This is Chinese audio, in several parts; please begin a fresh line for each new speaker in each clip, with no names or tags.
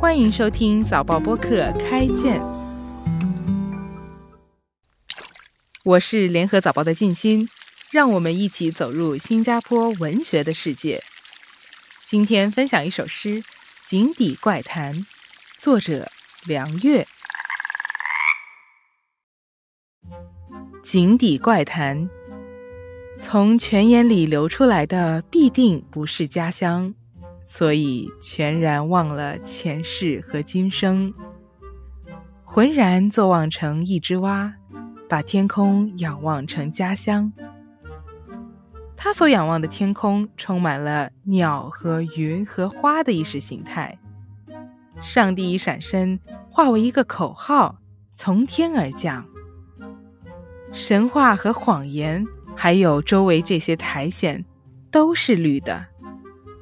欢迎收听早报播客开卷，我是联合早报的静心，让我们一起走入新加坡文学的世界。今天分享一首诗《井底怪谈》，作者梁月。井底怪谈，从泉眼里流出来的必定不是家乡。所以全然忘了前世和今生，浑然坐望成一只蛙，把天空仰望成家乡。他所仰望的天空充满了鸟和云和花的意识形态。上帝一闪身，化为一个口号，从天而降。神话和谎言，还有周围这些苔藓，都是绿的。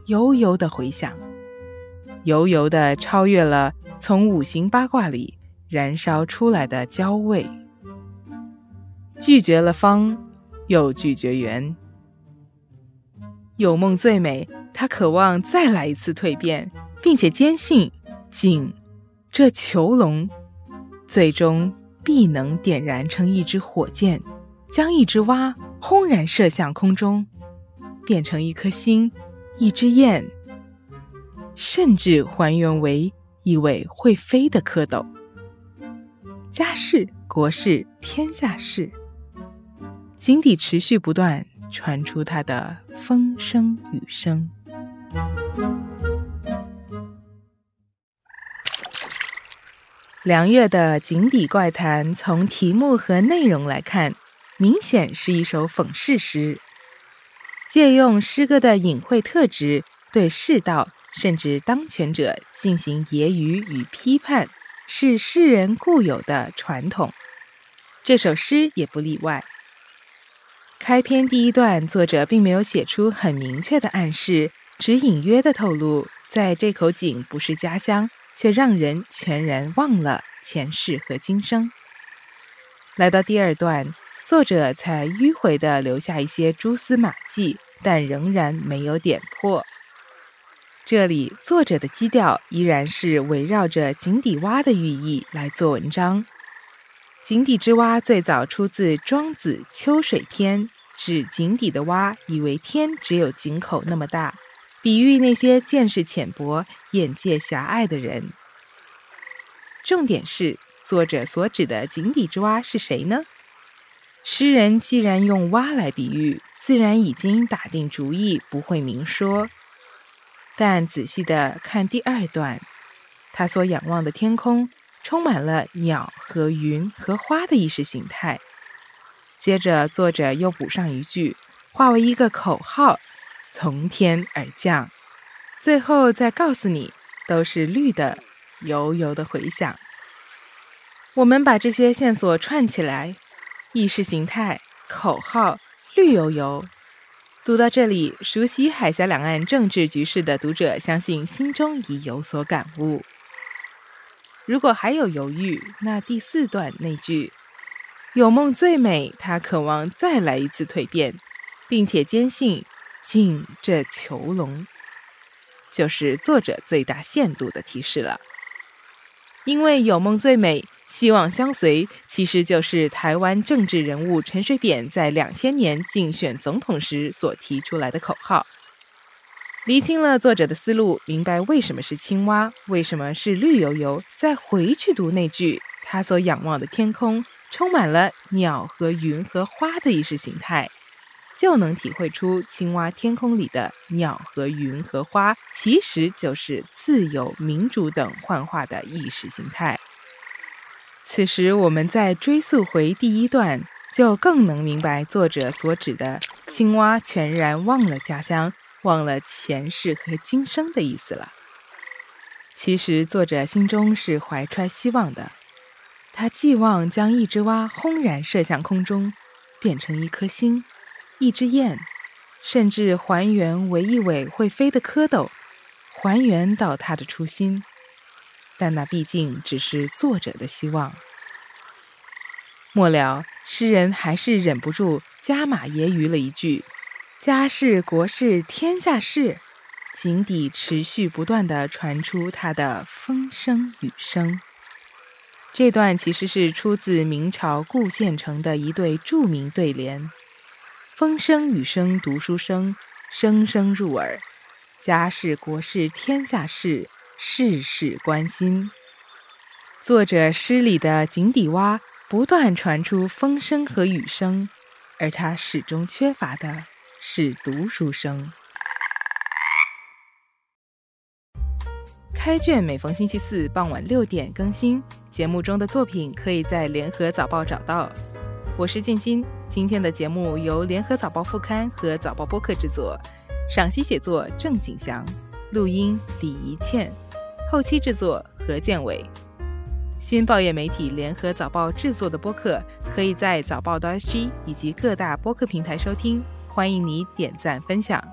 悠悠的回响，悠悠的超越了从五行八卦里燃烧出来的焦味，拒绝了方，又拒绝圆。有梦最美，他渴望再来一次蜕变，并且坚信井这囚笼最终必能点燃成一支火箭，将一只蛙轰然射向空中，变成一颗星。一只雁，甚至还原为一位会飞的蝌蚪。家事、国事、天下事，井底持续不断传出它的风声雨声。梁月的《井底怪谈》，从题目和内容来看，明显是一首讽世诗。借用诗歌的隐晦特质，对世道甚至当权者进行揶揄与批判，是诗人固有的传统。这首诗也不例外。开篇第一段，作者并没有写出很明确的暗示，只隐约的透露，在这口井不是家乡，却让人全然忘了前世和今生。来到第二段。作者才迂回地留下一些蛛丝马迹，但仍然没有点破。这里作者的基调依然是围绕着井底蛙的寓意来做文章。井底之蛙最早出自《庄子·秋水篇》，指井底的蛙以为天只有井口那么大，比喻那些见识浅薄、眼界狭隘的人。重点是，作者所指的井底之蛙是谁呢？诗人既然用蛙来比喻，自然已经打定主意不会明说。但仔细的看第二段，他所仰望的天空充满了鸟和云和花的意识形态。接着，作者又补上一句，化为一个口号，从天而降。最后再告诉你，都是绿的，悠悠的回响。我们把这些线索串起来。意识形态口号绿油油，读到这里，熟悉海峡两岸政治局势的读者，相信心中已有所感悟。如果还有犹豫，那第四段那句“有梦最美”，他渴望再来一次蜕变，并且坚信进这囚笼，就是作者最大限度的提示了。因为有梦最美。希望相随，其实就是台湾政治人物陈水扁在两千年竞选总统时所提出来的口号。厘清了作者的思路，明白为什么是青蛙，为什么是绿油油，再回去读那句，他所仰望的天空充满了鸟和云和花的意识形态，就能体会出青蛙天空里的鸟和云和花，其实就是自由、民主等幻化的意识形态。此时，我们再追溯回第一段，就更能明白作者所指的青蛙全然忘了家乡、忘了前世和今生的意思了。其实，作者心中是怀揣希望的，他寄望将一只蛙轰然射向空中，变成一颗星、一只雁，甚至还原为一尾会飞的蝌蚪，还原到他的初心。但那毕竟只是作者的希望。末了，诗人还是忍不住加码揶揄了一句：“家事国事天下事，井底持续不断的传出他的风声雨声。这段其实是出自明朝顾县城的一对著名对联：“风声雨声读书声，声声入耳。家事国事天下事，事事关心。”作者诗里的井底蛙不断传出风声和雨声，而他始终缺乏的是读书声。开卷每逢星期四傍晚六点更新，节目中的作品可以在联合早报找到。我是静心，今天的节目由联合早报副刊和早报播客制作，赏析写作郑景祥，录音李怡倩，后期制作何建伟。新报业媒体联合早报制作的播客，可以在早报的 SG 以及各大播客平台收听，欢迎你点赞分享。